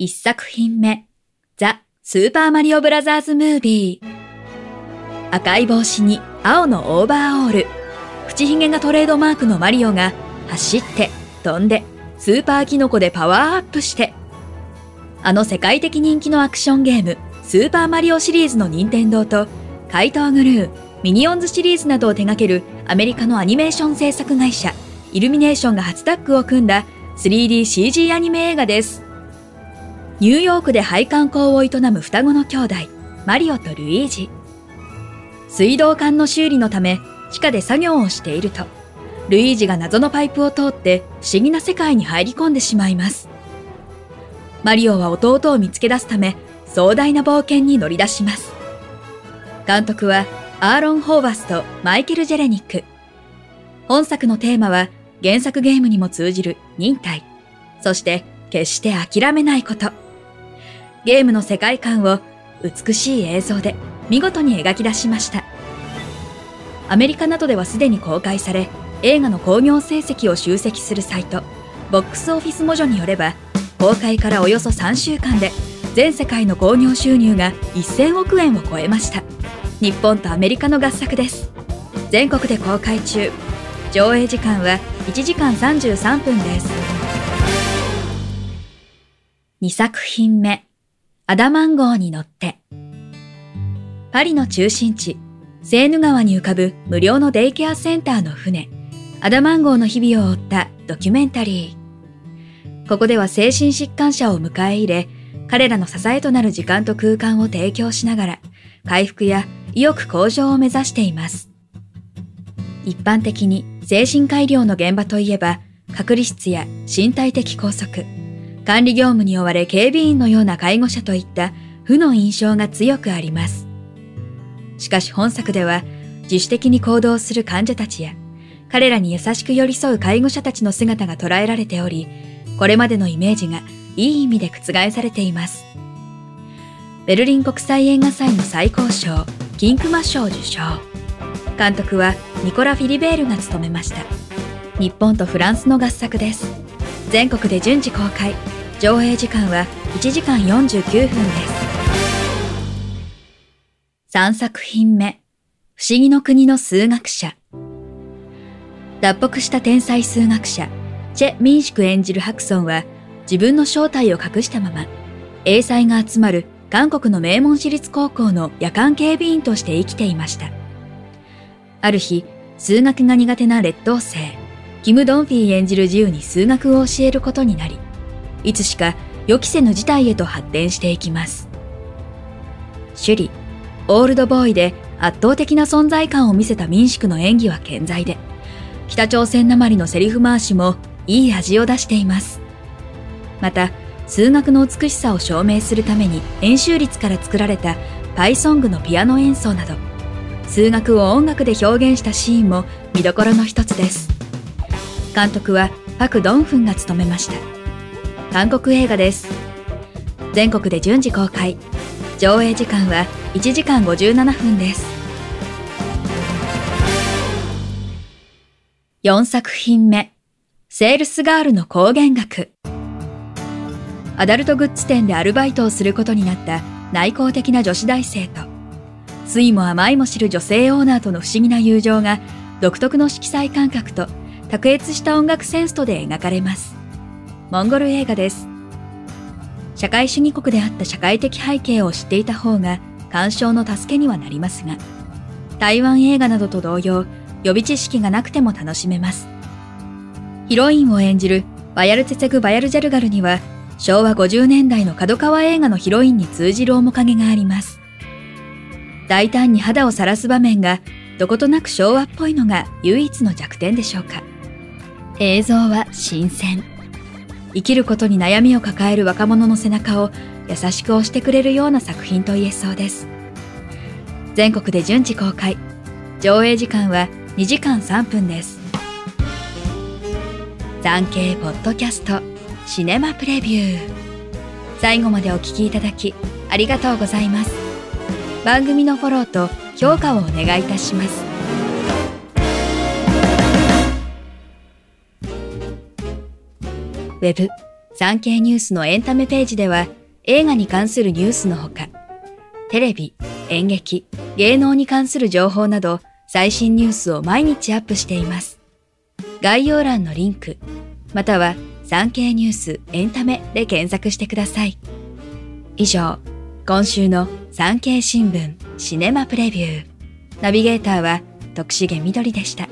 1作品目ザ・スーパーマリオブラザーズ・ムービー赤い帽子に青のオーバーオール。口ひげがトレードマークのマリオが走って飛んでスーパーキノコでパワーアップして。あの世界的人気のアクションゲームスーパーマリオシリーズの任天堂と怪盗グルーミニオンズシリーズなどを手掛けるアメリカのアニメーション制作会社イルミネーションが初タッグを組んだ 3DCG アニメ映画です。ニューヨークで配管工を営む双子の兄弟マリオとルイージ。水道管の修理のため地下で作業をしているとルイージが謎のパイプを通って不思議な世界に入り込んでしまいます。マリオは弟を見つけ出すため壮大な冒険に乗り出します。監督はアーロン・ホーバスとマイケル・ジェレニック。本作のテーマは原作ゲームにも通じる忍耐。そして決して諦めないこと。ゲームの世界観を美しい映像で見事に描き出しました。アメリカなどではすでに公開され映画の興行成績を集積するサイトボックスオフィスモジョによれば公開からおよそ3週間で全世界の興行収入が1000億円を超えました。日本とアメリカの合作です。全国で公開中。上映時間は1時間33分です。2作品目。アダマン号に乗ってパリの中心地セーヌ川に浮かぶ無料のデイケアセンターの船アダマン号の日々を追ったドキュメンタリーここでは精神疾患者を迎え入れ彼らの支えとなる時間と空間を提供しながら回復や意欲向上を目指しています。一般的に精神科医療の現場といえば、隔離室や身体的拘束、管理業務に追われ警備員のような介護者といった負の印象が強くあります。しかし本作では自主的に行動する患者たちや彼らに優しく寄り添う介護者たちの姿が捉えられており、これまでのイメージがいい意味で覆されています。ベルリン国際映画祭の最高賞、キンクマ賞受賞。監督はニコラ・フィリベールが務めました。日本とフランスの合作です。全国で順次公開。上映時間は1時間49分です。3作品目、不思議の国の数学者。脱北した天才数学者、チェ・ミンシク演じるハクソンは、自分の正体を隠したまま、英才が集まる韓国の名門私立高校の夜間警備員として生きていました。ある日、数学が苦手な劣等生、キム・ドンフィー演じる自由に数学を教えることになり、いつしか予期せぬ事態へと発展していきます。首里、オールドボーイで圧倒的な存在感を見せた民宿の演技は健在で、北朝鮮なまりのセリフ回しもいい味を出しています。また、数学の美しさを証明するために演習率から作られたパイソングのピアノ演奏など数学を音楽で表現したシーンも見どころの一つです監督はパク・ドンフンが務めました。韓国映画です。全国で順次公開。上映時間は1時間57分です。4作品目。セールスガールの光源学。アダルトグッズ店でアルバイトをすることになった内向的な女子大生と、酸いも甘いも知る女性オーナーとの不思議な友情が独特の色彩感覚と卓越した音楽センスとで描かれます。モンゴル映画です。社会主義国であった社会的背景を知っていた方が鑑賞の助けにはなりますが、台湾映画などと同様、予備知識がなくても楽しめます。ヒロインを演じるバヤルテセグ・バヤルジャルガルには昭和50年代の角川映画のヒロインに通じる面影があります。大胆に肌を晒す場面がどことなく昭和っぽいのが唯一の弱点でしょうか。映像は新鮮。生きることに悩みを抱える若者の背中を優しく押してくれるような作品と言えそうです。全国で順次公開。上映時間は2時間3分です。産経ポッドキャストシネマプレビュー。最後までお聞きいただきありがとうございます。番組のフォローと評価をお願いいたします。ウェブ、産経ニュースのエンタメページでは映画に関するニュースのほか、テレビ、演劇、芸能に関する情報など最新ニュースを毎日アップしています。概要欄のリンク、または産経ニュースエンタメで検索してください。以上、今週の産経新聞シネマプレビュー。ナビゲーターは徳重みどりでした。